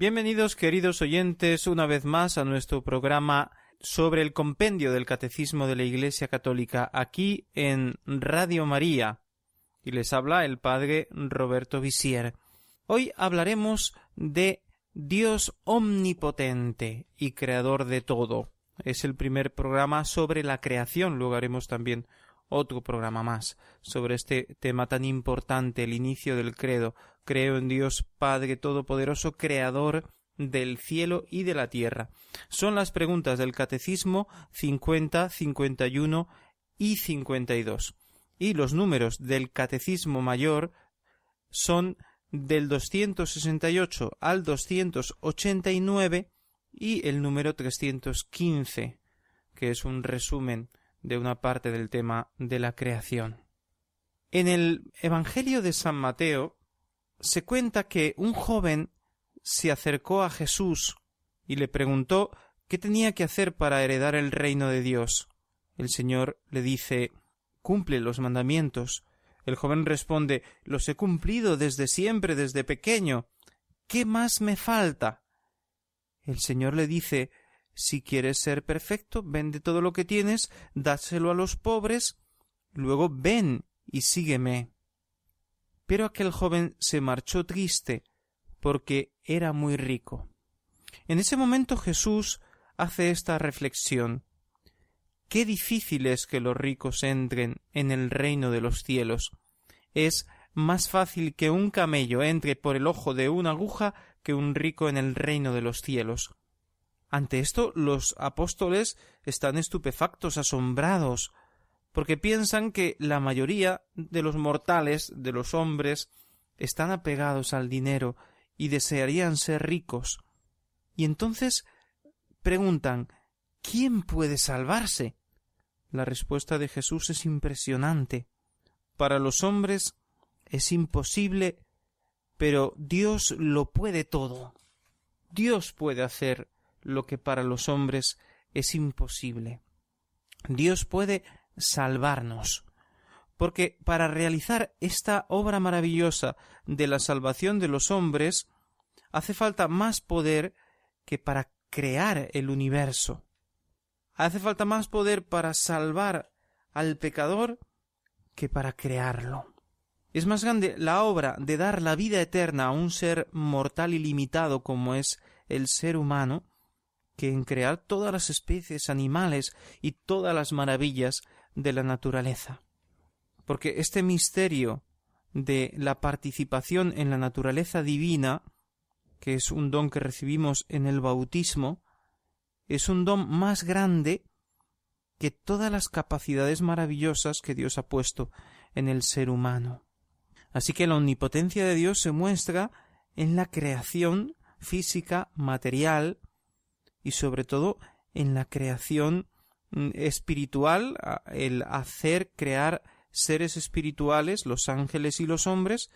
Bienvenidos queridos oyentes una vez más a nuestro programa sobre el compendio del Catecismo de la Iglesia Católica aquí en Radio María. Y les habla el Padre Roberto Visier. Hoy hablaremos de Dios omnipotente y creador de todo. Es el primer programa sobre la creación. Luego haremos también otro programa más sobre este tema tan importante, el inicio del credo. Creo en Dios Padre Todopoderoso, Creador del cielo y de la tierra. Son las preguntas del Catecismo 50, 51 y 52. Y los números del Catecismo Mayor son del 268 al 289 y el número 315, que es un resumen de una parte del tema de la creación. En el Evangelio de San Mateo se cuenta que un joven se acercó a Jesús y le preguntó qué tenía que hacer para heredar el reino de Dios. El Señor le dice cumple los mandamientos. El joven responde los he cumplido desde siempre, desde pequeño. ¿Qué más me falta? El Señor le dice si quieres ser perfecto, vende todo lo que tienes, dáselo a los pobres, luego ven y sígueme. Pero aquel joven se marchó triste, porque era muy rico. En ese momento Jesús hace esta reflexión. Qué difícil es que los ricos entren en el reino de los cielos. Es más fácil que un camello entre por el ojo de una aguja que un rico en el reino de los cielos. Ante esto los apóstoles están estupefactos, asombrados, porque piensan que la mayoría de los mortales, de los hombres, están apegados al dinero y desearían ser ricos. Y entonces preguntan ¿Quién puede salvarse? La respuesta de Jesús es impresionante. Para los hombres es imposible, pero Dios lo puede todo. Dios puede hacer lo que para los hombres es imposible. Dios puede salvarnos, porque para realizar esta obra maravillosa de la salvación de los hombres hace falta más poder que para crear el universo. Hace falta más poder para salvar al pecador que para crearlo. Es más grande la obra de dar la vida eterna a un ser mortal y limitado como es el ser humano que en crear todas las especies animales y todas las maravillas de la naturaleza. Porque este misterio de la participación en la naturaleza divina, que es un don que recibimos en el bautismo, es un don más grande que todas las capacidades maravillosas que Dios ha puesto en el ser humano. Así que la omnipotencia de Dios se muestra en la creación física, material, y sobre todo en la creación mm, espiritual, el hacer crear seres espirituales, los ángeles y los hombres,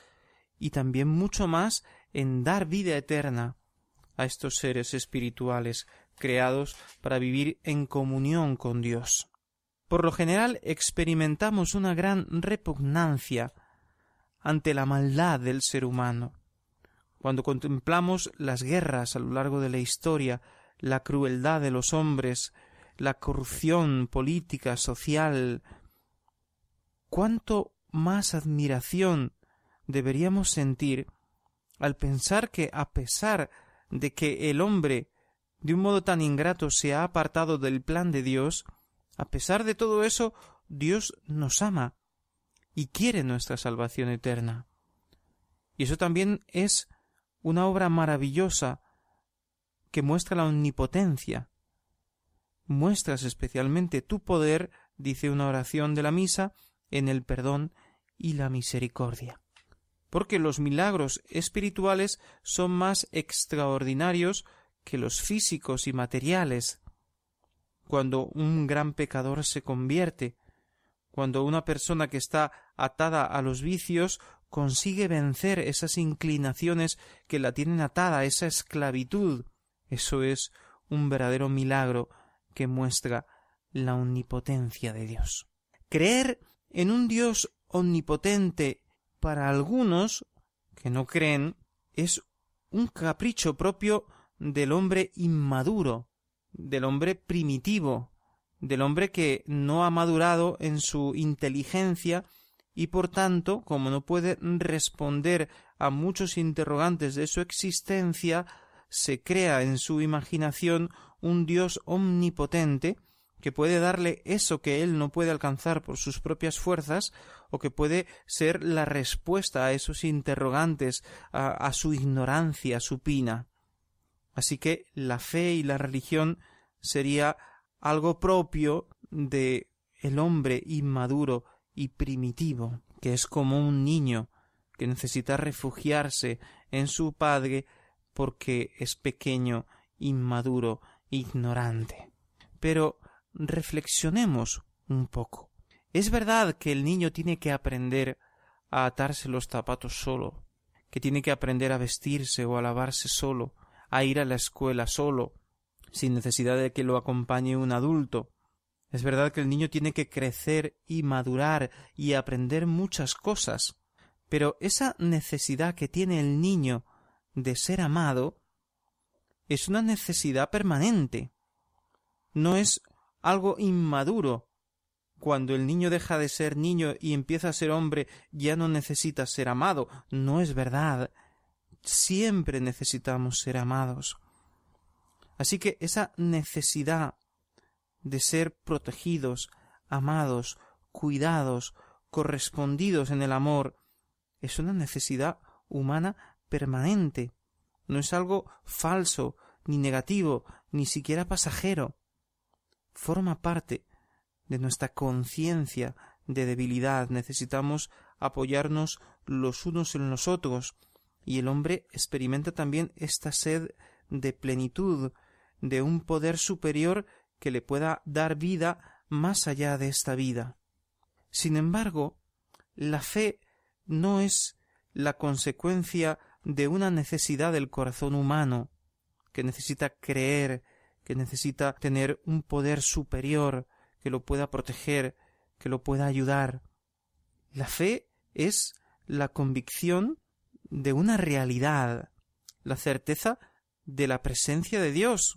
y también mucho más en dar vida eterna a estos seres espirituales creados para vivir en comunión con Dios. Por lo general experimentamos una gran repugnancia ante la maldad del ser humano. Cuando contemplamos las guerras a lo largo de la historia, la crueldad de los hombres, la corrupción política, social, cuánto más admiración deberíamos sentir al pensar que a pesar de que el hombre de un modo tan ingrato se ha apartado del plan de Dios, a pesar de todo eso, Dios nos ama y quiere nuestra salvación eterna. Y eso también es una obra maravillosa que muestra la omnipotencia. Muestras especialmente tu poder, dice una oración de la misa, en el perdón y la misericordia. Porque los milagros espirituales son más extraordinarios que los físicos y materiales. Cuando un gran pecador se convierte, cuando una persona que está atada a los vicios consigue vencer esas inclinaciones que la tienen atada, esa esclavitud, eso es un verdadero milagro que muestra la omnipotencia de Dios. Creer en un Dios omnipotente para algunos que no creen es un capricho propio del hombre inmaduro, del hombre primitivo, del hombre que no ha madurado en su inteligencia y por tanto, como no puede responder a muchos interrogantes de su existencia, se crea en su imaginación un Dios omnipotente que puede darle eso que él no puede alcanzar por sus propias fuerzas, o que puede ser la respuesta a esos interrogantes, a, a su ignorancia supina. Así que la fe y la religión sería algo propio de el hombre inmaduro y primitivo, que es como un niño que necesita refugiarse en su padre porque es pequeño, inmaduro, ignorante. Pero reflexionemos un poco. Es verdad que el niño tiene que aprender a atarse los zapatos solo, que tiene que aprender a vestirse o a lavarse solo, a ir a la escuela solo, sin necesidad de que lo acompañe un adulto. Es verdad que el niño tiene que crecer y madurar y aprender muchas cosas, pero esa necesidad que tiene el niño de ser amado es una necesidad permanente. No es algo inmaduro. Cuando el niño deja de ser niño y empieza a ser hombre, ya no necesita ser amado. No es verdad. Siempre necesitamos ser amados. Así que esa necesidad de ser protegidos, amados, cuidados, correspondidos en el amor, es una necesidad humana permanente. No es algo falso, ni negativo, ni siquiera pasajero forma parte de nuestra conciencia de debilidad. Necesitamos apoyarnos los unos en los otros y el hombre experimenta también esta sed de plenitud, de un poder superior que le pueda dar vida más allá de esta vida. Sin embargo, la fe no es la consecuencia de una necesidad del corazón humano, que necesita creer que necesita tener un poder superior que lo pueda proteger, que lo pueda ayudar. La fe es la convicción de una realidad, la certeza de la presencia de Dios,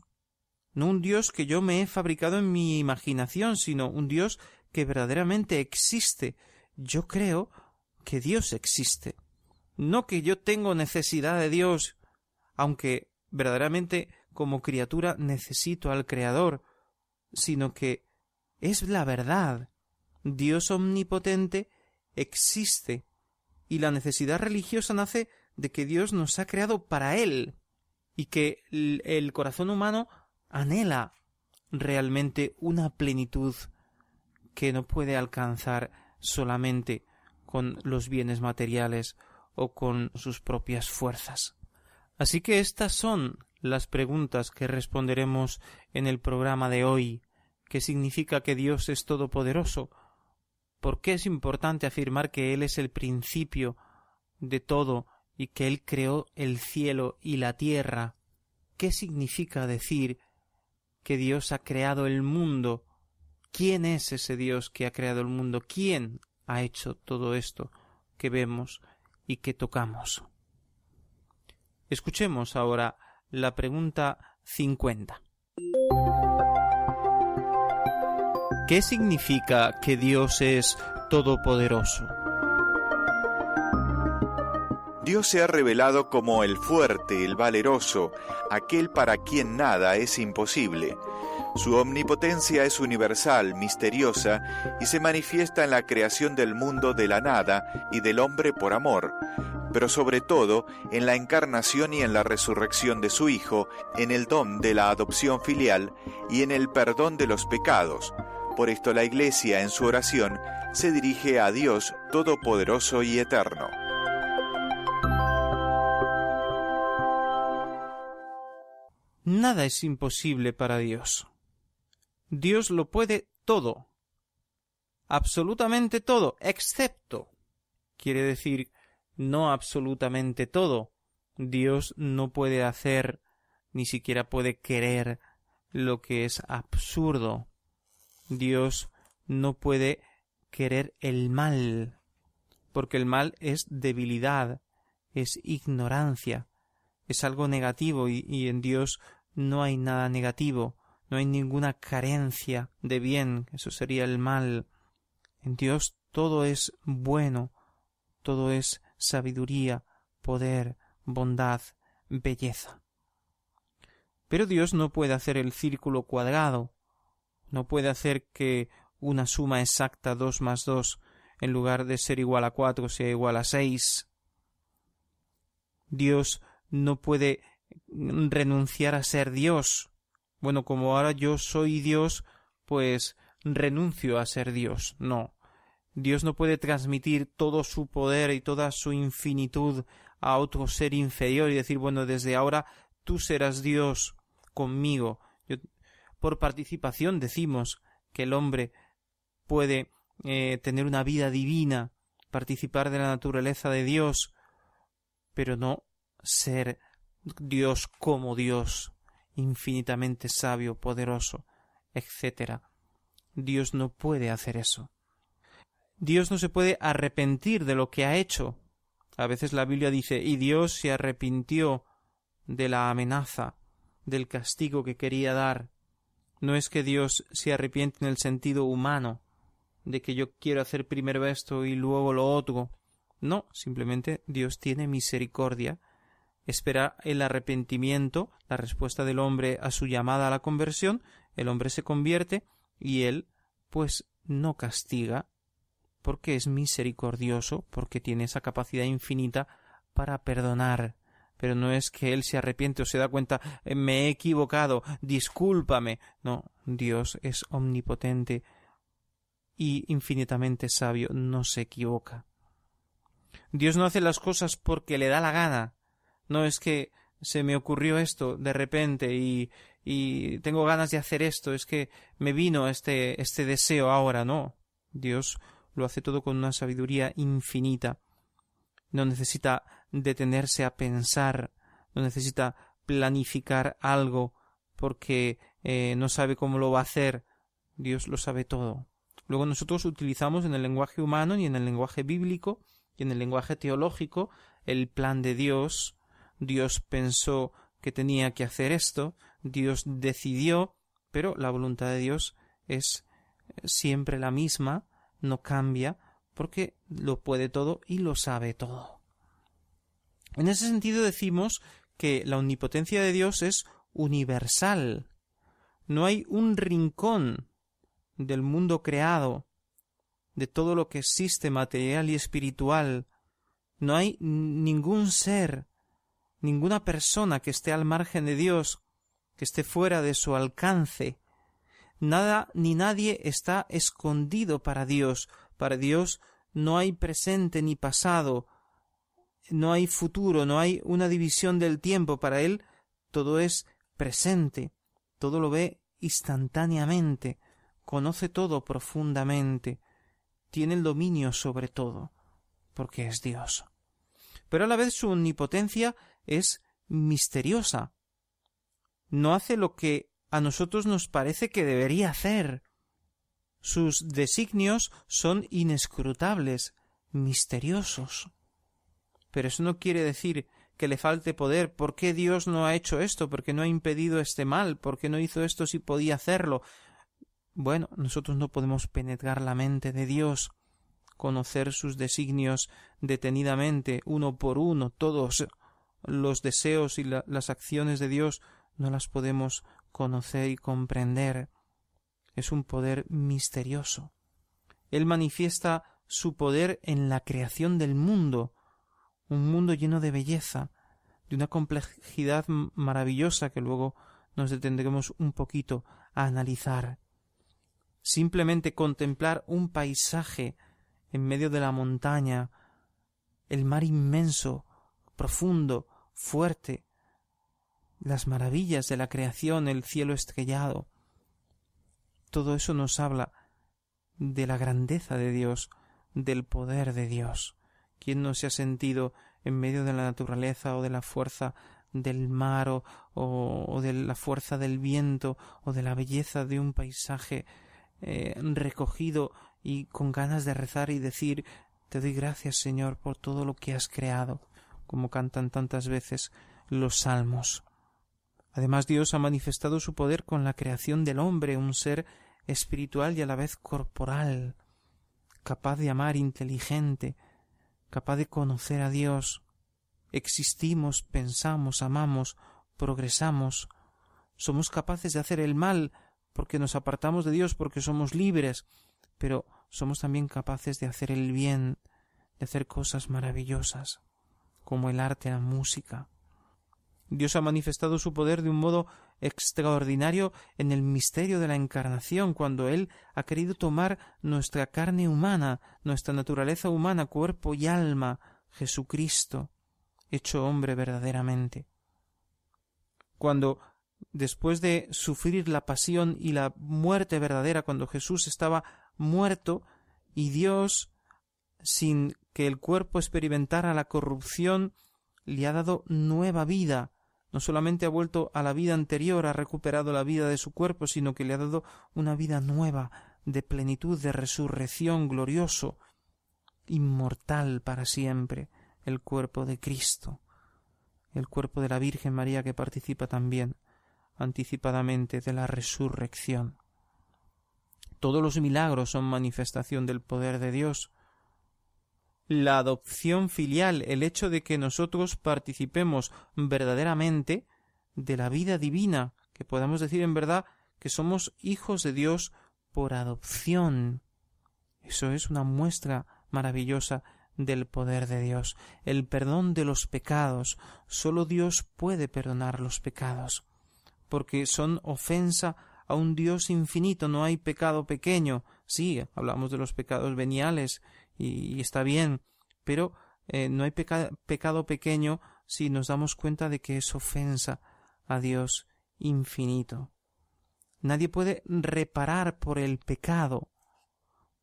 no un Dios que yo me he fabricado en mi imaginación, sino un Dios que verdaderamente existe. Yo creo que Dios existe. No que yo tengo necesidad de Dios, aunque verdaderamente como criatura necesito al Creador, sino que es la verdad. Dios omnipotente existe y la necesidad religiosa nace de que Dios nos ha creado para Él y que el corazón humano anhela realmente una plenitud que no puede alcanzar solamente con los bienes materiales o con sus propias fuerzas. Así que estas son las preguntas que responderemos en el programa de hoy. ¿Qué significa que Dios es todopoderoso? ¿Por qué es importante afirmar que Él es el principio de todo y que Él creó el cielo y la tierra? ¿Qué significa decir que Dios ha creado el mundo? ¿Quién es ese Dios que ha creado el mundo? ¿Quién ha hecho todo esto que vemos y que tocamos? Escuchemos ahora la pregunta 50. ¿Qué significa que Dios es todopoderoso? Dios se ha revelado como el fuerte, el valeroso, aquel para quien nada es imposible. Su omnipotencia es universal, misteriosa, y se manifiesta en la creación del mundo de la nada y del hombre por amor, pero sobre todo en la encarnación y en la resurrección de su Hijo, en el don de la adopción filial y en el perdón de los pecados. Por esto la Iglesia en su oración se dirige a Dios Todopoderoso y Eterno. Nada es imposible para Dios. Dios lo puede todo. Absolutamente todo, excepto. Quiere decir, no absolutamente todo. Dios no puede hacer, ni siquiera puede querer lo que es absurdo. Dios no puede querer el mal, porque el mal es debilidad, es ignorancia, es algo negativo y, en Dios no hay nada negativo, no hay ninguna carencia de bien, eso sería el mal. En Dios todo es bueno, todo es sabiduría, poder, bondad, belleza. Pero Dios no puede hacer el círculo cuadrado, no puede hacer que una suma exacta dos más dos en lugar de ser igual a cuatro sea igual a seis. Dios no puede renunciar a ser Dios. Bueno, como ahora yo soy Dios, pues renuncio a ser Dios. No. Dios no puede transmitir todo su poder y toda su infinitud a otro ser inferior y decir, bueno, desde ahora tú serás Dios conmigo. por participación decimos que el hombre puede eh, tener una vida divina, participar de la naturaleza de Dios, pero no ser Dios como Dios, infinitamente sabio, poderoso, etc. Dios no puede hacer eso. Dios no se puede arrepentir de lo que ha hecho. A veces la Biblia dice y Dios se arrepintió de la amenaza, del castigo que quería dar. No es que Dios se arrepiente en el sentido humano, de que yo quiero hacer primero esto y luego lo otro. No, simplemente Dios tiene misericordia, espera el arrepentimiento, la respuesta del hombre a su llamada a la conversión, el hombre se convierte y él pues no castiga, porque es misericordioso, porque tiene esa capacidad infinita para perdonar. Pero no es que él se arrepiente o se da cuenta eh, me he equivocado, discúlpame. No, Dios es omnipotente y infinitamente sabio, no se equivoca. Dios no hace las cosas porque le da la gana. No es que se me ocurrió esto de repente y, y tengo ganas de hacer esto, es que me vino este, este deseo ahora, no. Dios lo hace todo con una sabiduría infinita. No necesita detenerse a pensar, no necesita planificar algo porque eh, no sabe cómo lo va a hacer. Dios lo sabe todo. Luego nosotros utilizamos en el lenguaje humano y en el lenguaje bíblico y en el lenguaje teológico el plan de Dios. Dios pensó que tenía que hacer esto, Dios decidió, pero la voluntad de Dios es siempre la misma, no cambia, porque lo puede todo y lo sabe todo. En ese sentido decimos que la omnipotencia de Dios es universal. No hay un rincón del mundo creado, de todo lo que existe material y espiritual. No hay ningún ser, ninguna persona que esté al margen de Dios, que esté fuera de su alcance. Nada ni nadie está escondido para Dios. Para Dios no hay presente ni pasado, no hay futuro, no hay una división del tiempo. Para Él todo es presente, todo lo ve instantáneamente, conoce todo profundamente, tiene el dominio sobre todo, porque es Dios. Pero a la vez su omnipotencia es misteriosa. No hace lo que a nosotros nos parece que debería hacer. Sus designios son inescrutables, misteriosos. Pero eso no quiere decir que le falte poder. ¿Por qué Dios no ha hecho esto? ¿Por qué no ha impedido este mal? ¿Por qué no hizo esto si podía hacerlo? Bueno, nosotros no podemos penetrar la mente de Dios, conocer sus designios detenidamente, uno por uno, todos los deseos y las acciones de Dios no las podemos conocer y comprender. Es un poder misterioso. Él manifiesta su poder en la creación del mundo, un mundo lleno de belleza, de una complejidad maravillosa que luego nos detendremos un poquito a analizar. Simplemente contemplar un paisaje en medio de la montaña, el mar inmenso, profundo, fuerte, las maravillas de la creación, el cielo estrellado. Todo eso nos habla de la grandeza de Dios, del poder de Dios. ¿Quién no se ha sentido en medio de la naturaleza o de la fuerza del mar o, o, de la fuerza del viento o de la belleza de un paisaje eh, recogido y con ganas de rezar y decir te doy gracias Señor por todo lo que has creado, como cantan tantas veces los salmos. Además Dios ha manifestado su poder con la creación del hombre, un ser espiritual y a la vez corporal, capaz de amar, inteligente, capaz de conocer a Dios. Existimos, pensamos, amamos, progresamos, somos capaces de hacer el mal porque nos apartamos de Dios, porque somos libres, pero somos también capaces de hacer el bien, de hacer cosas maravillosas, como el arte, la música. Dios ha manifestado su poder de un modo extraordinario en el misterio de la encarnación, cuando Él ha querido tomar nuestra carne humana, nuestra naturaleza humana, cuerpo y alma, Jesucristo, hecho hombre verdaderamente. Cuando después de sufrir la pasión y la muerte verdadera, cuando Jesús estaba muerto y Dios, sin que el cuerpo experimentara la corrupción, le ha dado nueva vida. No solamente ha vuelto a la vida anterior, ha recuperado la vida de su cuerpo, sino que le ha dado una vida nueva, de plenitud, de resurrección, glorioso, inmortal para siempre, el cuerpo de Cristo, el cuerpo de la Virgen María que participa también anticipadamente de la resurrección. Todos los milagros son manifestación del poder de Dios. La adopción filial, el hecho de que nosotros participemos verdaderamente de la vida divina, que podamos decir en verdad que somos hijos de Dios por adopción. Eso es una muestra maravillosa del poder de Dios. El perdón de los pecados. Sólo Dios puede perdonar los pecados, porque son ofensa a un Dios infinito, no hay pecado pequeño. Sí, hablamos de los pecados veniales y, está bien, pero eh, no hay pecado pequeño si nos damos cuenta de que es ofensa a Dios infinito. Nadie puede reparar por el pecado.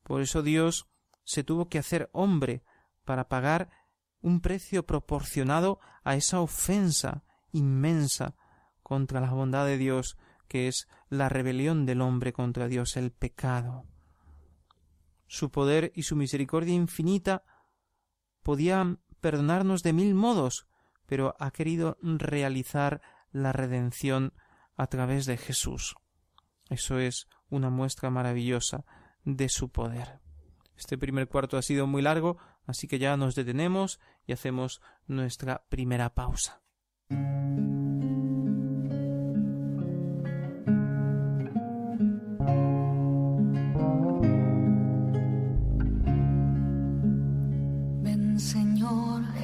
Por eso Dios se tuvo que hacer hombre para pagar un precio proporcionado a esa ofensa inmensa contra la bondad de Dios que es la rebelión del hombre contra Dios, el pecado. Su poder y su misericordia infinita podían perdonarnos de mil modos, pero ha querido realizar la redención a través de Jesús. Eso es una muestra maravillosa de su poder. Este primer cuarto ha sido muy largo, así que ya nos detenemos y hacemos nuestra primera pausa.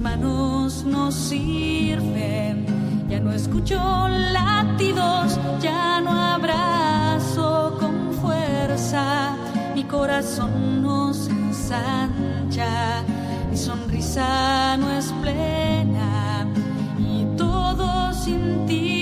Manos no sirven, ya no escucho latidos, ya no abrazo con fuerza, mi corazón no se ensancha, mi sonrisa no es plena. Y todo sin ti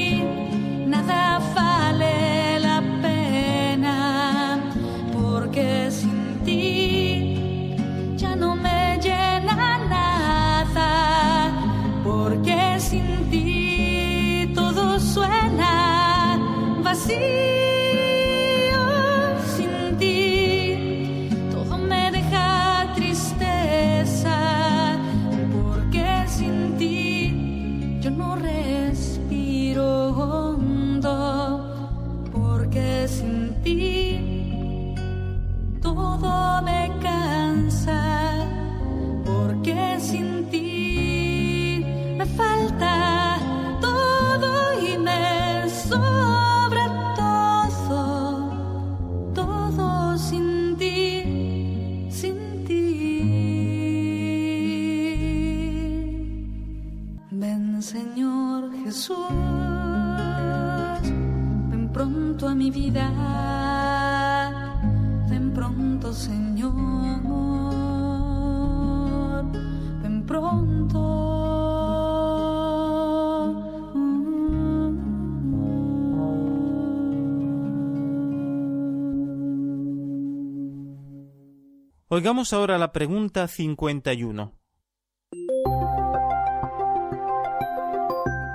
Oigamos ahora la pregunta 51.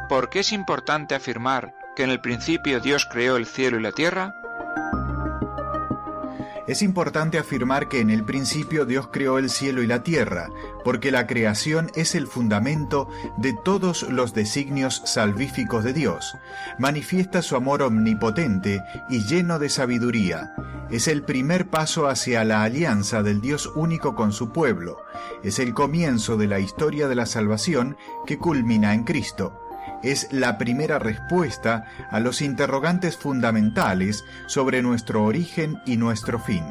¿Por qué es importante afirmar que en el principio Dios creó el cielo y la tierra? Es importante afirmar que en el principio Dios creó el cielo y la tierra, porque la creación es el fundamento de todos los designios salvíficos de Dios. Manifiesta su amor omnipotente y lleno de sabiduría. Es el primer paso hacia la alianza del Dios único con su pueblo. Es el comienzo de la historia de la salvación que culmina en Cristo es la primera respuesta a los interrogantes fundamentales sobre nuestro origen y nuestro fin.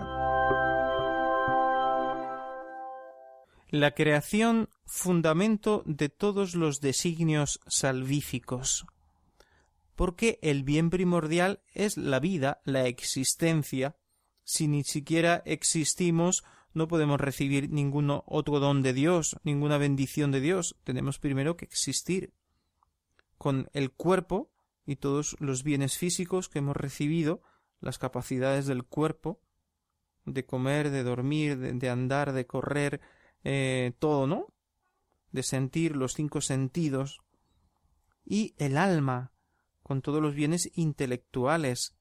La creación, fundamento de todos los designios salvíficos. Porque el bien primordial es la vida, la existencia. Si ni siquiera existimos, no podemos recibir ningún otro don de Dios, ninguna bendición de Dios. Tenemos primero que existir con el cuerpo y todos los bienes físicos que hemos recibido, las capacidades del cuerpo, de comer, de dormir, de, andar, de correr, eh, todo, ¿no? De sentir los cinco sentidos. Y el alma, con todos los bienes intelectuales,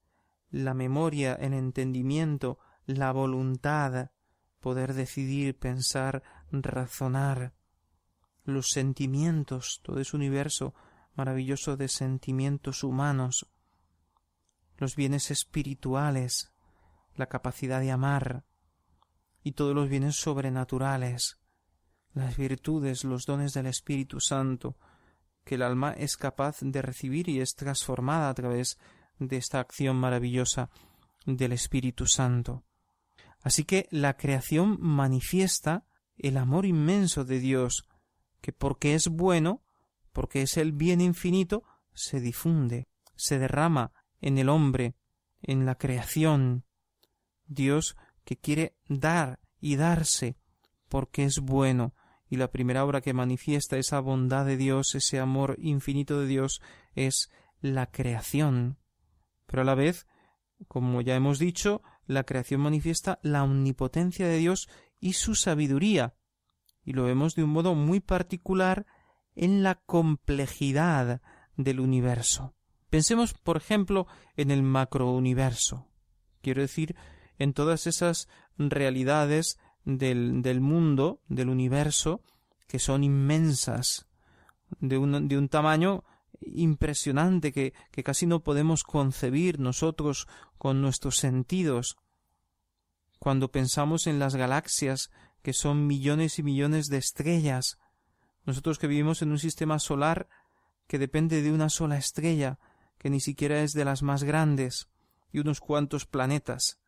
la memoria, el entendimiento, la voluntad, poder decidir, pensar, razonar, los sentimientos, todo ese universo maravilloso de sentimientos humanos, los bienes espirituales, la capacidad de amar y todos los bienes sobrenaturales, las virtudes, los dones del Espíritu Santo, que el alma es capaz de recibir y es transformada a través de esta acción maravillosa del Espíritu Santo. Así que la creación manifiesta el amor inmenso de Dios, que porque es bueno, porque es el bien infinito, se difunde, se derrama en el hombre, en la creación. Dios que quiere dar y darse, porque es bueno, y la primera obra que manifiesta esa bondad de Dios, ese amor infinito de Dios, es la creación. Pero a la vez, como ya hemos dicho, la creación manifiesta la omnipotencia de Dios y su sabiduría, y lo vemos de un modo muy particular en la complejidad del universo. Pensemos, por ejemplo, en el macrouniverso. Quiero decir, en todas esas realidades del, del mundo, del universo, que son inmensas, de un, de un tamaño impresionante que, que casi no podemos concebir nosotros con nuestros sentidos. Cuando pensamos en las galaxias, que son millones y millones de estrellas, nosotros que vivimos en un sistema solar que depende de una sola estrella, que ni siquiera es de las más grandes, y unos cuantos planetas,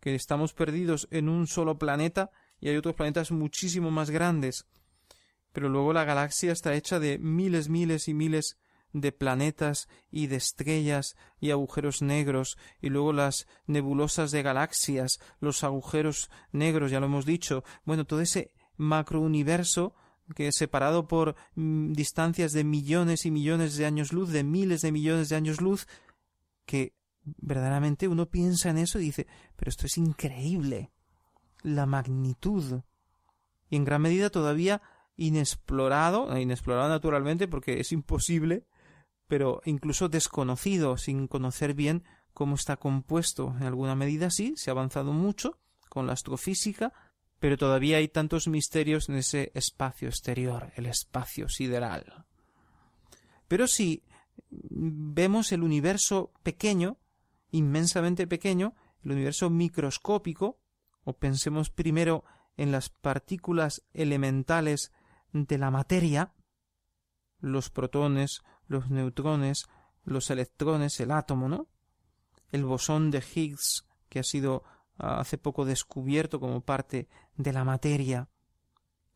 que estamos perdidos en un solo planeta y hay otros planetas muchísimo más grandes. Pero luego la galaxia está hecha de miles, miles y miles de planetas y de estrellas y agujeros negros y luego las nebulosas de galaxias, los agujeros negros, ya lo hemos dicho, bueno, todo ese macrouniverso que separado por mm, distancias de millones y millones de años luz, de miles de millones de años luz, que verdaderamente uno piensa en eso y dice, pero esto es increíble, la magnitud. Y en gran medida todavía inexplorado, inexplorado naturalmente porque es imposible, pero incluso desconocido, sin conocer bien cómo está compuesto. En alguna medida sí, se ha avanzado mucho con la astrofísica, pero todavía hay tantos misterios en ese espacio exterior, el espacio sideral. Pero si vemos el universo pequeño, inmensamente pequeño, el universo microscópico, o pensemos primero en las partículas elementales de la materia, los protones, los neutrones, los electrones, el átomo, ¿no? El bosón de Higgs, que ha sido ah, hace poco descubierto como parte de la materia,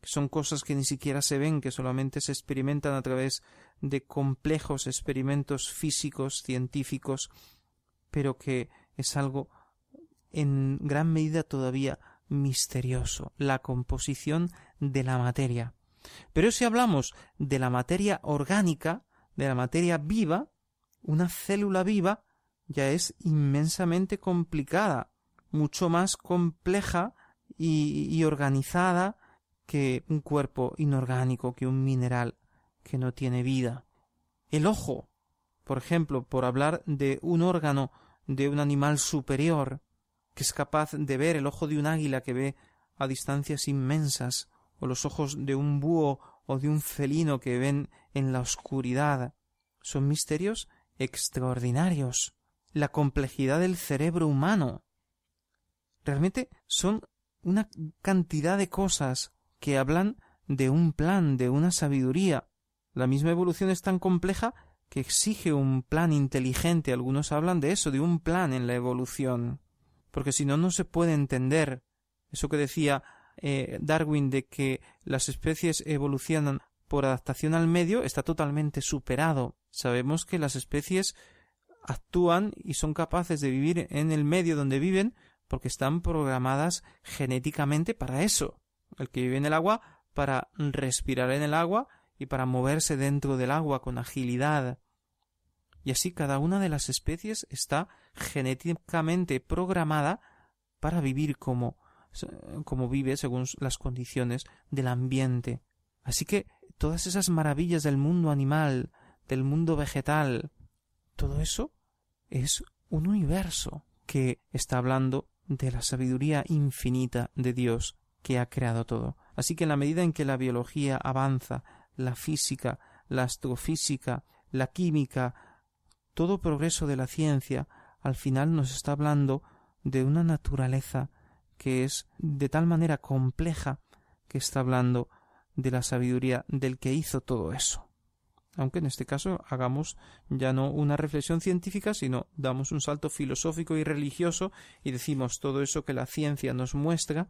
son cosas que ni siquiera se ven, que solamente se experimentan a través de complejos experimentos físicos, científicos, pero que es algo en gran medida todavía misterioso, la composición de la materia. Pero si hablamos de la materia orgánica, de la materia viva, una célula viva ya es inmensamente complicada, mucho más compleja y, organizada que un cuerpo inorgánico, que un mineral que no tiene vida. El ojo, por ejemplo, por hablar de un órgano de un animal superior, que es capaz de ver el ojo de un águila que ve a distancias inmensas, o los ojos de un búho o de un felino que ven en la oscuridad. Son misterios extraordinarios. La complejidad del cerebro humano. Realmente son una cantidad de cosas que hablan de un plan, de una sabiduría. La misma evolución es tan compleja que exige un plan inteligente. Algunos hablan de eso, de un plan en la evolución. Porque si no, no se puede entender. Eso que decía eh, Darwin de que las especies evolucionan por adaptación al medio está totalmente superado. Sabemos que las especies actúan y son capaces de vivir en el medio donde viven porque están programadas genéticamente para eso. El que vive en el agua para respirar en el agua y para moverse dentro del agua con agilidad. Y así cada una de las especies está genéticamente programada para vivir como como vive según las condiciones del ambiente. Así que todas esas maravillas del mundo animal, del mundo vegetal, todo eso es un universo que está hablando de la sabiduría infinita de Dios que ha creado todo. Así que en la medida en que la biología avanza, la física, la astrofísica, la química, todo progreso de la ciencia, al final nos está hablando de una naturaleza que es de tal manera compleja que está hablando de la sabiduría del que hizo todo eso. Aunque en este caso hagamos ya no una reflexión científica, sino damos un salto filosófico y religioso y decimos todo eso que la ciencia nos muestra,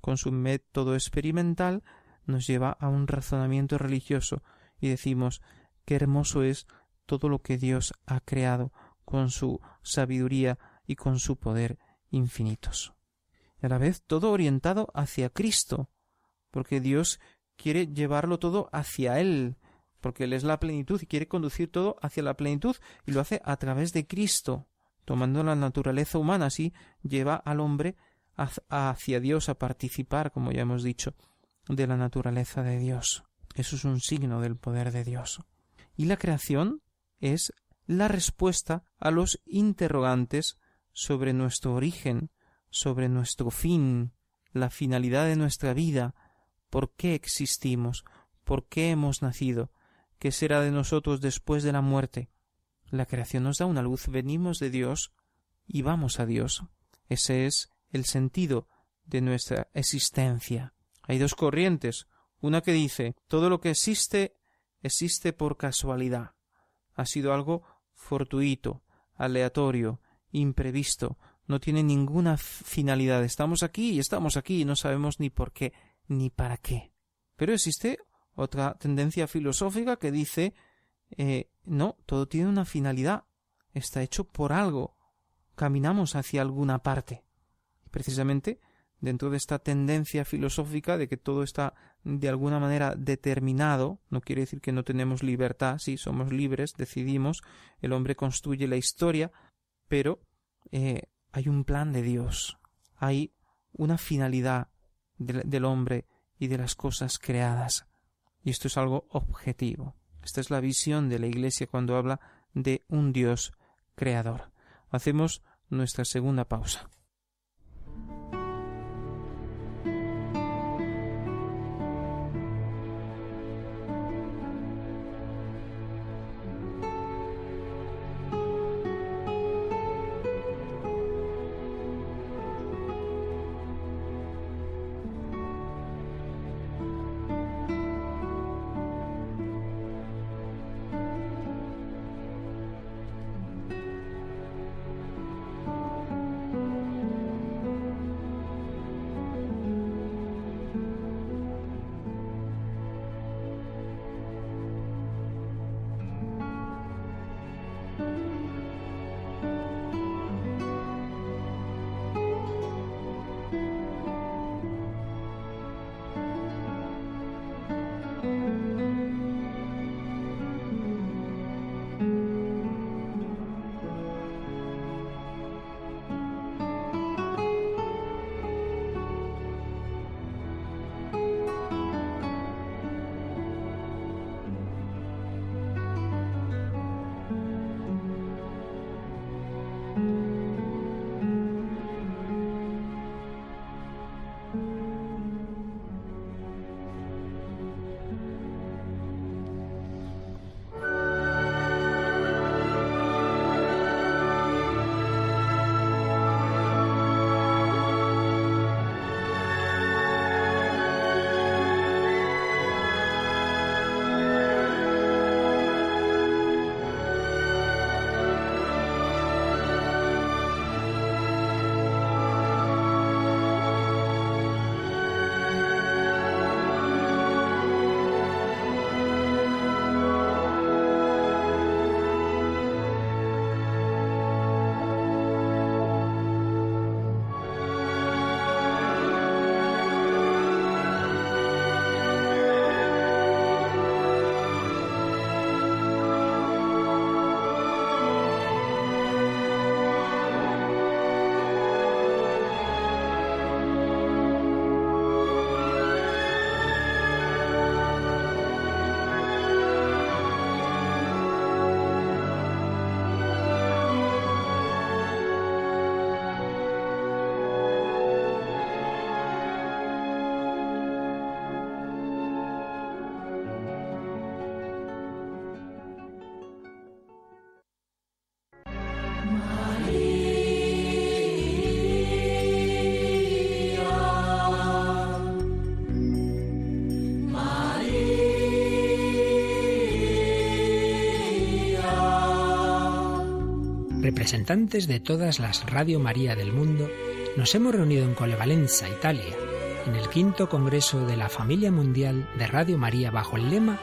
con su método experimental, nos lleva a un razonamiento religioso y decimos qué hermoso es todo lo que Dios ha creado con su sabiduría y con su poder infinitos. Y a la vez todo orientado hacia Cristo, porque Dios quiere llevarlo todo hacia Él, porque Él es la plenitud y quiere conducir todo hacia la plenitud y lo hace a través de Cristo, tomando la naturaleza humana, así lleva al hombre hacia Dios a participar, como ya hemos dicho, de la naturaleza de Dios. Eso es un signo del poder de Dios. Y la creación es la respuesta a los interrogantes sobre nuestro origen, sobre nuestro fin, la finalidad de nuestra vida, por qué existimos, por qué hemos nacido, qué será de nosotros después de la muerte. La creación nos da una luz, venimos de Dios y vamos a Dios. Ese es el sentido de nuestra existencia. Hay dos corrientes, una que dice todo lo que existe existe por casualidad. Ha sido algo fortuito, aleatorio, imprevisto, no tiene ninguna finalidad. Estamos aquí y estamos aquí y no sabemos ni por qué ni para qué. Pero existe otra tendencia filosófica que dice eh, no, todo tiene una finalidad. Está hecho por algo. Caminamos hacia alguna parte. Precisamente dentro de esta tendencia filosófica de que todo está de alguna manera determinado, no quiere decir que no tenemos libertad, sí, somos libres, decidimos, el hombre construye la historia, pero eh, hay un plan de Dios, hay una finalidad del hombre y de las cosas creadas. Y esto es algo objetivo. Esta es la visión de la Iglesia cuando habla de un Dios creador. Hacemos nuestra segunda pausa. Representantes de todas las Radio María del mundo, nos hemos reunido en Colevalenza, Italia, en el quinto Congreso de la Familia Mundial de Radio María bajo el lema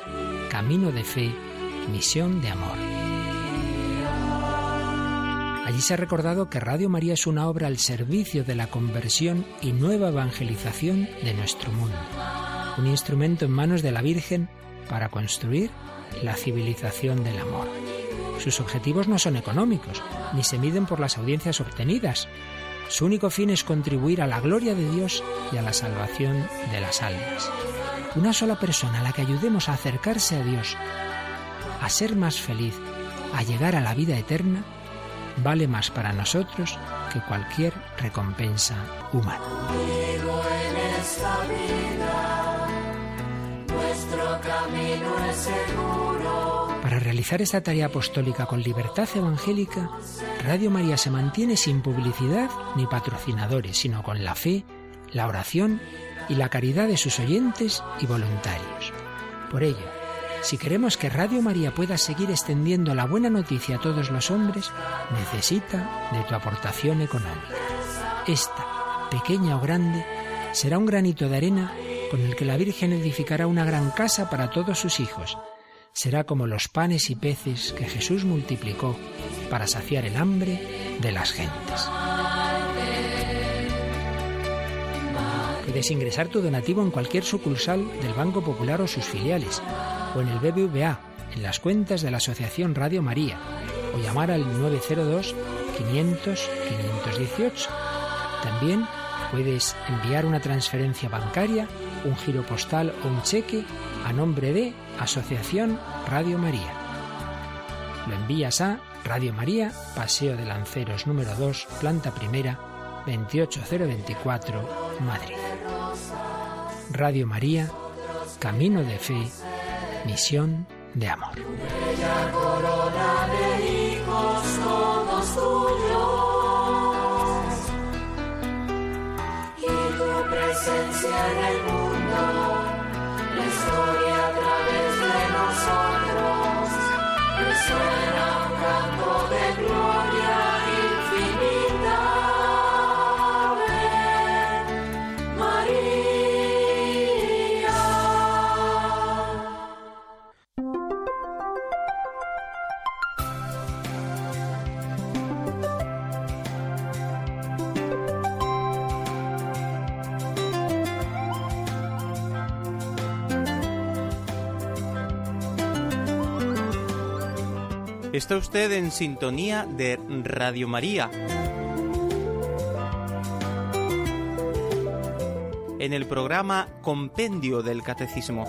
Camino de Fe, Misión de Amor. Allí se ha recordado que Radio María es una obra al servicio de la conversión y nueva evangelización de nuestro mundo, un instrumento en manos de la Virgen para construir la civilización del amor. Sus objetivos no son económicos, ni se miden por las audiencias obtenidas. Su único fin es contribuir a la gloria de Dios y a la salvación de las almas. Una sola persona a la que ayudemos a acercarse a Dios, a ser más feliz, a llegar a la vida eterna, vale más para nosotros que cualquier recompensa humana. nuestro camino es seguro. Para realizar esta tarea apostólica con libertad evangélica, Radio María se mantiene sin publicidad ni patrocinadores, sino con la fe, la oración y la caridad de sus oyentes y voluntarios. Por ello, si queremos que Radio María pueda seguir extendiendo la buena noticia a todos los hombres, necesita de tu aportación económica. Esta, pequeña o grande, será un granito de arena con el que la Virgen edificará una gran casa para todos sus hijos será como los panes y peces que Jesús multiplicó para saciar el hambre de las gentes. Puedes ingresar tu donativo en cualquier sucursal del Banco Popular o sus filiales, o en el BBVA, en las cuentas de la Asociación Radio María, o llamar al 902 500 518. También puedes enviar una transferencia bancaria, un giro postal o un cheque a nombre de Asociación Radio María. Lo envías a Radio María, Paseo de Lanceros número 2, planta primera, 28024, Madrid. Radio María, Camino de Fe, Misión de Amor. Presencia en el mundo historia a través de nosotros. Resuena un canto de gloria Está usted en sintonía de Radio María. En el programa Compendio del Catecismo.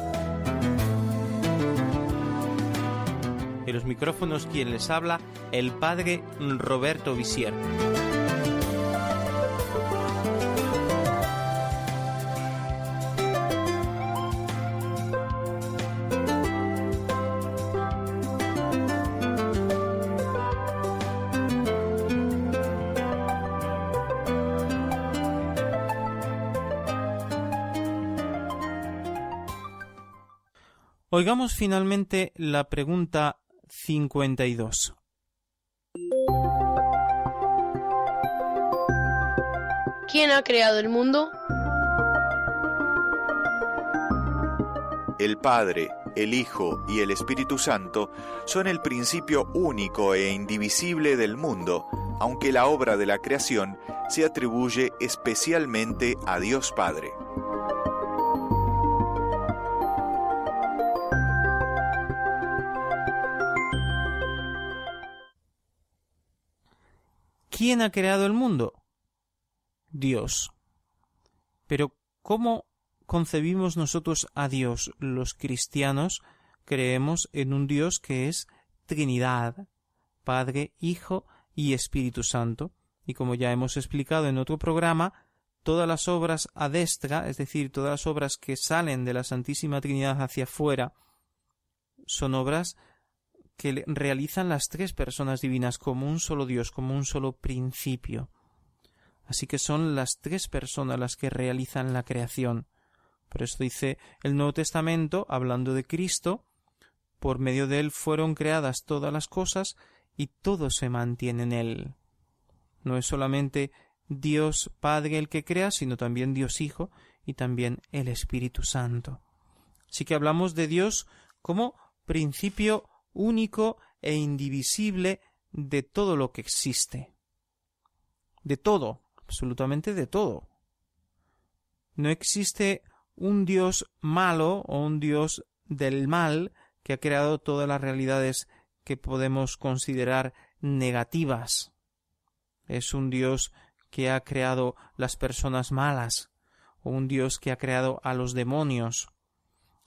En los micrófonos quien les habla, el padre Roberto Visier. Oigamos finalmente la pregunta 52. ¿Quién ha creado el mundo? El Padre, el Hijo y el Espíritu Santo son el principio único e indivisible del mundo, aunque la obra de la creación se atribuye especialmente a Dios Padre. ¿Quién ha creado el mundo? Dios. Pero ¿cómo concebimos nosotros a Dios? Los cristianos creemos en un Dios que es Trinidad, Padre, Hijo y Espíritu Santo. Y como ya hemos explicado en otro programa, todas las obras a destra, es decir, todas las obras que salen de la Santísima Trinidad hacia afuera, son obras que realizan las tres personas divinas como un solo Dios, como un solo principio. Así que son las tres personas las que realizan la creación. Por eso dice el Nuevo Testamento, hablando de Cristo, por medio de él fueron creadas todas las cosas y todo se mantiene en Él. No es solamente Dios Padre el que crea, sino también Dios Hijo y también el Espíritu Santo. Así que hablamos de Dios como principio único e indivisible de todo lo que existe. De todo, absolutamente de todo. No existe un Dios malo o un Dios del mal que ha creado todas las realidades que podemos considerar negativas. Es un Dios que ha creado las personas malas, o un Dios que ha creado a los demonios,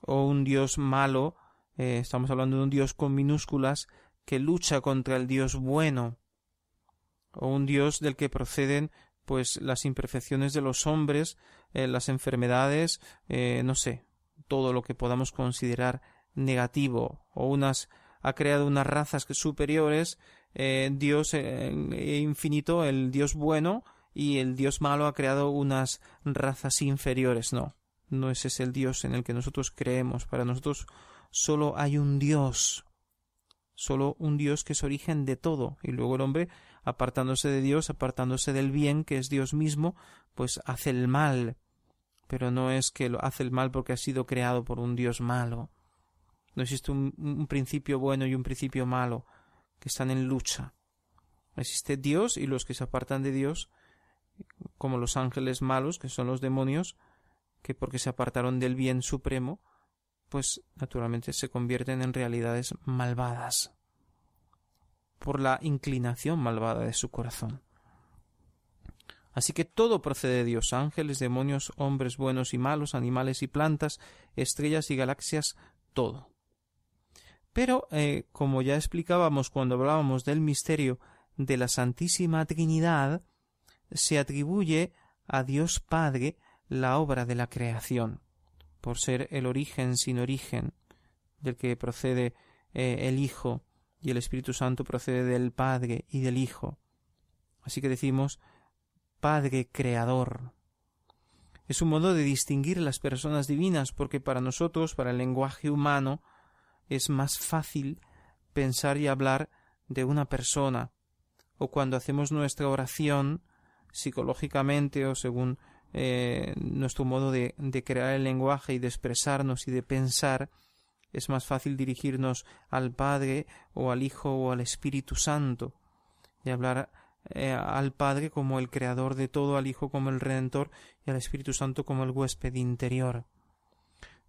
o un Dios malo, eh, estamos hablando de un Dios con minúsculas, que lucha contra el Dios bueno, o un Dios del que proceden pues las imperfecciones de los hombres, eh, las enfermedades, eh, no sé, todo lo que podamos considerar negativo, o unas ha creado unas razas superiores, Dios infinito, el Dios bueno, y el Dios malo ha creado unas razas inferiores. No, no ese es el Dios en el que nosotros creemos. Para nosotros solo hay un Dios, solo un Dios que es origen de todo. Y luego el hombre, apartándose de Dios, apartándose del bien, que es Dios mismo, pues hace el mal. Pero no es que lo hace el mal porque ha sido creado por un Dios malo. No existe un, un principio bueno y un principio malo que están en lucha. Existe Dios y los que se apartan de Dios como los ángeles malos, que son los demonios, que porque se apartaron del bien supremo, pues naturalmente se convierten en realidades malvadas por la inclinación malvada de su corazón. Así que todo procede de Dios, ángeles, demonios, hombres buenos y malos, animales y plantas, estrellas y galaxias, todo. Pero, eh, como ya explicábamos cuando hablábamos del misterio de la Santísima Trinidad, se atribuye a Dios Padre la obra de la creación, por ser el origen sin origen, del que procede eh, el Hijo, y el Espíritu Santo procede del Padre y del Hijo. Así que decimos Padre Creador. Es un modo de distinguir las personas divinas, porque para nosotros, para el lenguaje humano, es más fácil pensar y hablar de una persona, o cuando hacemos nuestra oración, psicológicamente o según eh, nuestro modo de, crear el lenguaje y de expresarnos y de pensar, es más fácil dirigirnos al Padre o al Hijo o al Espíritu Santo y hablar eh, al Padre como el Creador de todo, al Hijo como el Redentor y al Espíritu Santo como el huésped interior.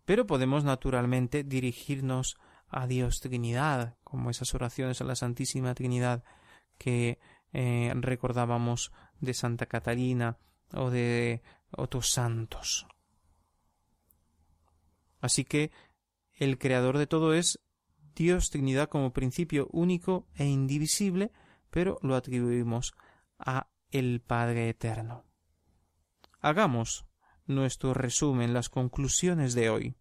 Pero podemos naturalmente dirigirnos a Dios Trinidad, como esas oraciones a la Santísima Trinidad que eh, recordábamos de Santa Catalina o de otros santos. Así que el creador de todo es Dios Trinidad como principio único e indivisible, pero lo atribuimos a el Padre Eterno. Hagamos nuestro resumen, las conclusiones de hoy.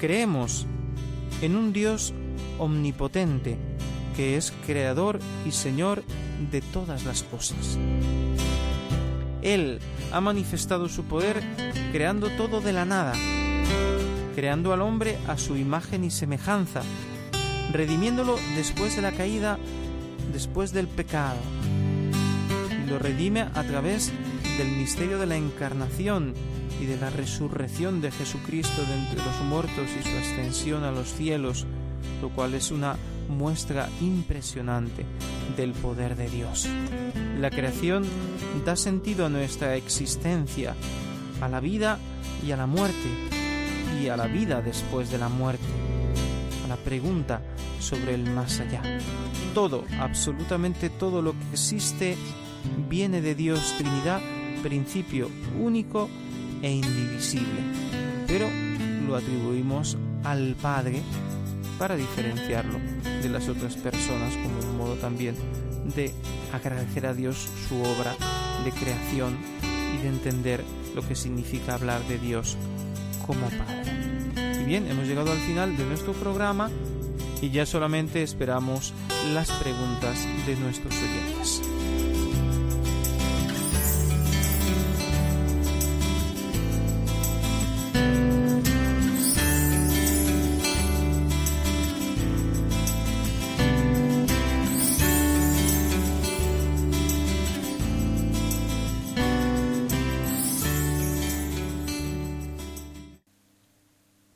Creemos en un Dios omnipotente, que es creador y señor de todas las cosas. Él ha manifestado su poder creando todo de la nada, creando al hombre a su imagen y semejanza, redimiéndolo después de la caída, después del pecado. Y lo redime a través del misterio de la encarnación y de la resurrección de Jesucristo de entre los muertos y su ascensión a los cielos, lo cual es una muestra impresionante del poder de Dios. La creación da sentido a nuestra existencia, a la vida y a la muerte, y a la vida después de la muerte, a la pregunta sobre el más allá. Todo, absolutamente todo lo que existe, viene de Dios Trinidad, principio único e indivisible, pero lo atribuimos al Padre para diferenciarlo de las otras personas como un modo también de agradecer a Dios su obra de creación y de entender lo que significa hablar de Dios como Padre. Y bien, hemos llegado al final de nuestro programa y ya solamente esperamos las preguntas de nuestros oyentes.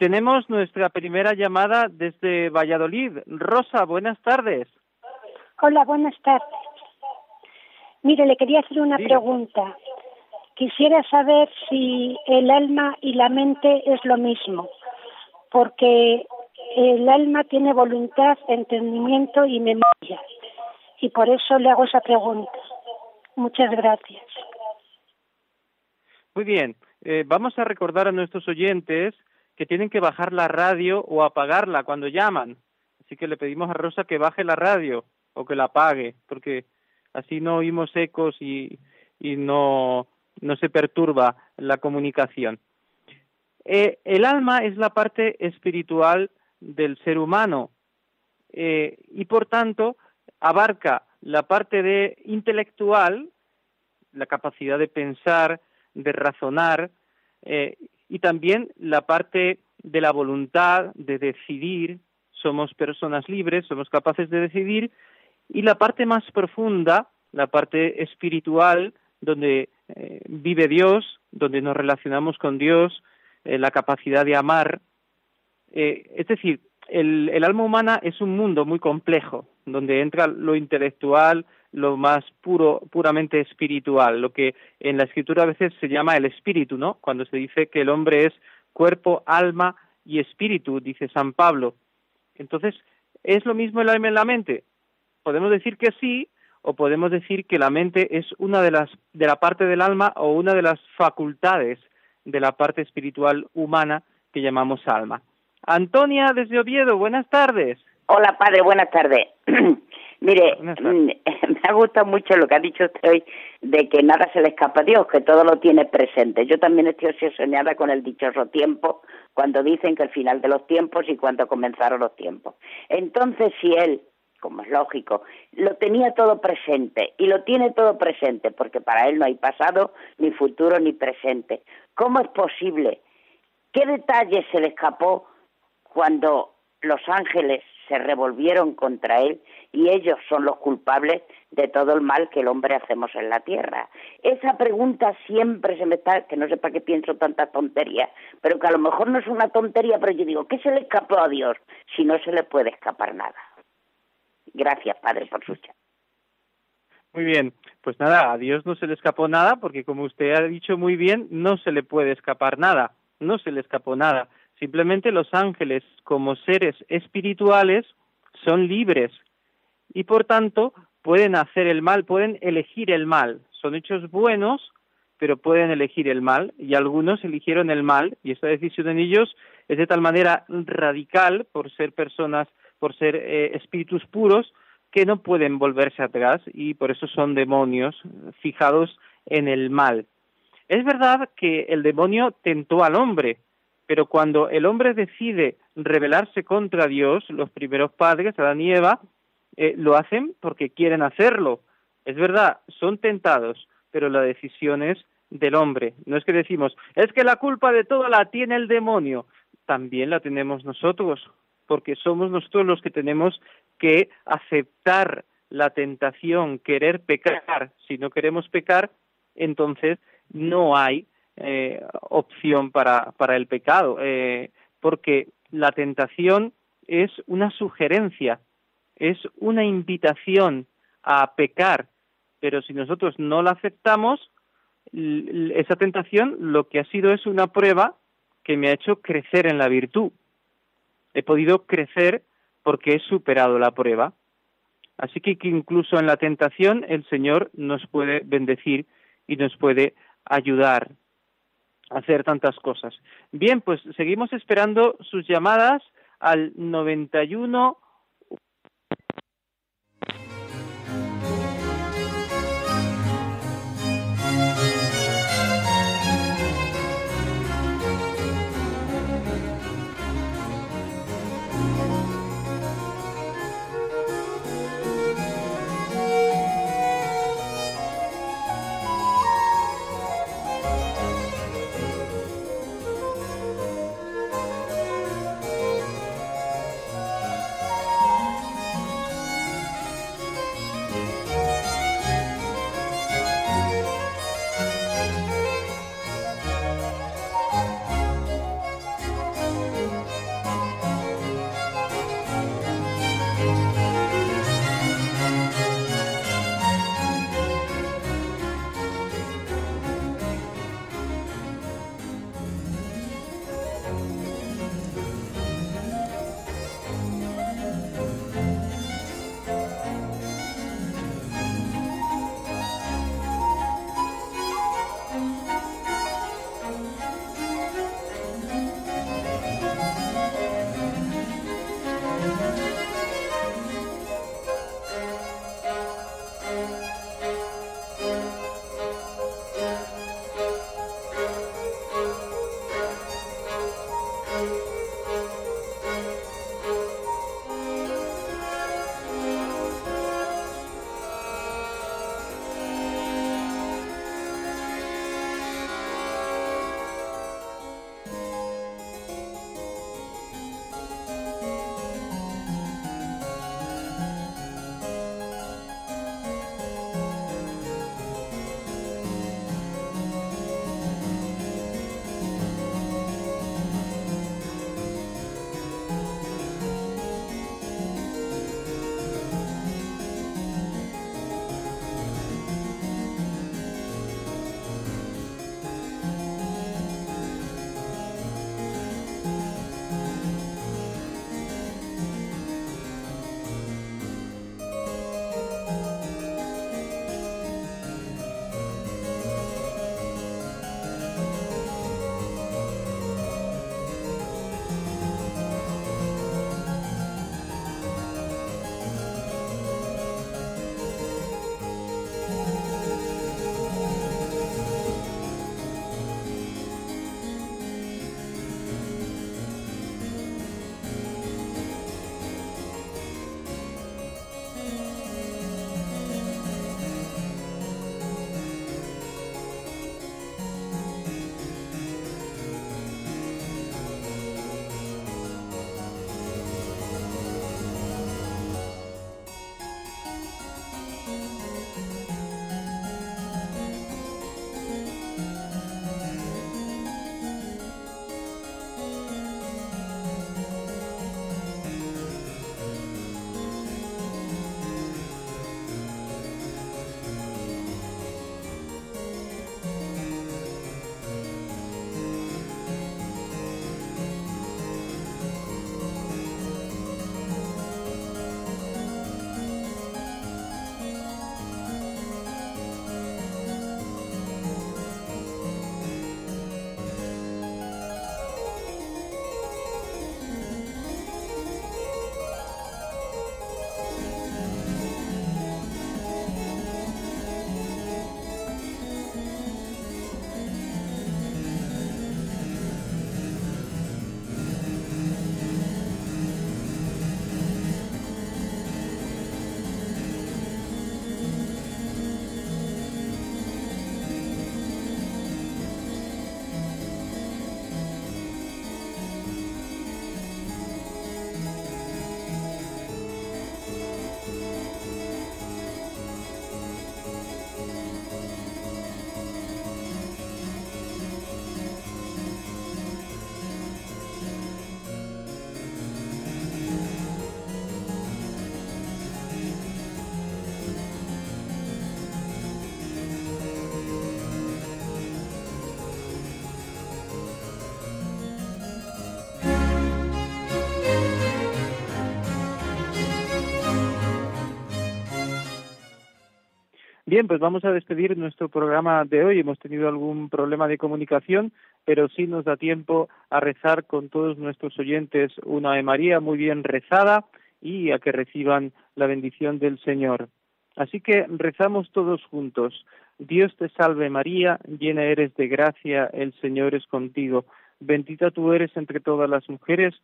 Tenemos nuestra primera llamada desde Valladolid. Rosa, buenas tardes. Hola, buenas tardes. Mire, le quería hacer una pregunta. Quisiera saber si el alma y la mente es lo mismo, porque el alma tiene voluntad, entendimiento y memoria. Y por eso le hago esa pregunta. Muchas gracias. Muy bien. Eh, vamos a recordar a nuestros oyentes que tienen que bajar la radio o apagarla cuando llaman. Así que le pedimos a Rosa que baje la radio o que la apague, porque así no oímos ecos y, no, no se perturba la comunicación. Eh, el alma es la parte espiritual del ser humano eh, y por tanto abarca la parte de intelectual, la capacidad de pensar, de razonar, eh, y también la parte de la voluntad de decidir, somos personas libres, somos capaces de decidir, y la parte más profunda, la parte espiritual, donde eh, vive Dios, donde nos relacionamos con Dios, eh, la capacidad de amar. Eh, es decir, el, el alma humana es un mundo muy complejo, donde entra lo intelectual, lo más puro, puramente espiritual, lo que en la escritura a veces se llama el espíritu, ¿no? Cuando se dice que el hombre es cuerpo, alma y espíritu, dice San Pablo. Entonces, ¿es lo mismo el alma en la mente? Podemos decir que sí, o podemos decir que la mente es una de las de la parte del alma o una de las facultades de la parte espiritual humana que llamamos alma. Antonia desde Oviedo, buenas tardes. Hola, padre, buenas tardes. Mire, mm, me ha gustado mucho lo que ha dicho usted hoy de que nada se le escapa a Dios, que todo lo tiene presente. Yo también estoy obsesionada con el dichoso tiempo, cuando dicen que el final de los tiempos y cuando comenzaron los tiempos. Entonces, si Él, como es lógico, lo tenía todo presente y lo tiene todo presente, porque para Él no hay pasado, ni futuro, ni presente, ¿cómo es posible? ¿Qué detalle se le escapó cuando los ángeles se revolvieron contra él y ellos son los culpables de todo el mal que el hombre hacemos en la tierra. Esa pregunta siempre se me está, que no sé para qué pienso tanta tontería, pero que a lo mejor no es una tontería, pero yo digo, ¿qué se le escapó a Dios si no se le puede escapar nada? Gracias, Padre, por su chat. Muy bien, pues nada, a Dios no se le escapó nada porque como usted ha dicho muy bien, no se le puede escapar nada, no se le escapó nada. Simplemente los ángeles, como seres espirituales, son libres y por tanto pueden hacer el mal, pueden elegir el mal. Son hechos buenos, pero pueden elegir el mal y algunos eligieron el mal y esta decisión en ellos es de tal manera radical por ser personas, por ser eh, espíritus puros, que no pueden volverse atrás y por eso son demonios fijados en el mal. Es verdad que el demonio tentó al hombre, Pero cuando el hombre decide rebelarse contra Dios, los primeros padres, Adán y Eva, eh, lo hacen porque quieren hacerlo. Es verdad, son tentados, pero la decisión es del hombre. No es que decimos, es que la culpa de todo la tiene el demonio. También la tenemos nosotros, porque somos nosotros los que tenemos que aceptar la tentación, querer pecar. Si no queremos pecar, entonces no hay eh, opción para, para el pecado, eh, porque la tentación es una sugerencia, es una invitación a pecar, pero si nosotros no la aceptamos, esa tentación lo que ha sido es una prueba que me ha hecho crecer en la virtud. He podido crecer porque he superado la prueba. Así que, que incluso en la tentación el Señor nos puede bendecir y nos puede ayudar hacer tantas cosas. Bien, pues seguimos esperando sus llamadas al 91 Bien, pues vamos a despedir nuestro programa de hoy. Hemos tenido algún problema de comunicación, pero sí nos da tiempo a rezar con todos nuestros oyentes una de María muy bien rezada y a que reciban la bendición del Señor. Así que rezamos todos juntos. Dios te salve María, llena eres de gracia, el Señor es contigo. Bendita tú eres entre todas las mujeres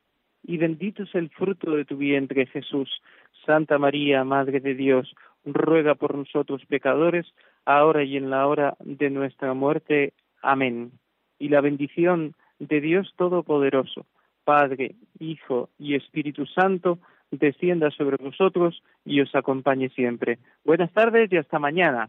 y bendito es el fruto de tu vientre Jesús. Santa María, Madre de Dios, ruega por nosotros pecadores, ahora y en la hora de nuestra muerte. Amén. Y la bendición de Dios Todopoderoso, Padre, Hijo y Espíritu Santo, descienda sobre vosotros y os acompañe siempre. Buenas tardes y hasta mañana.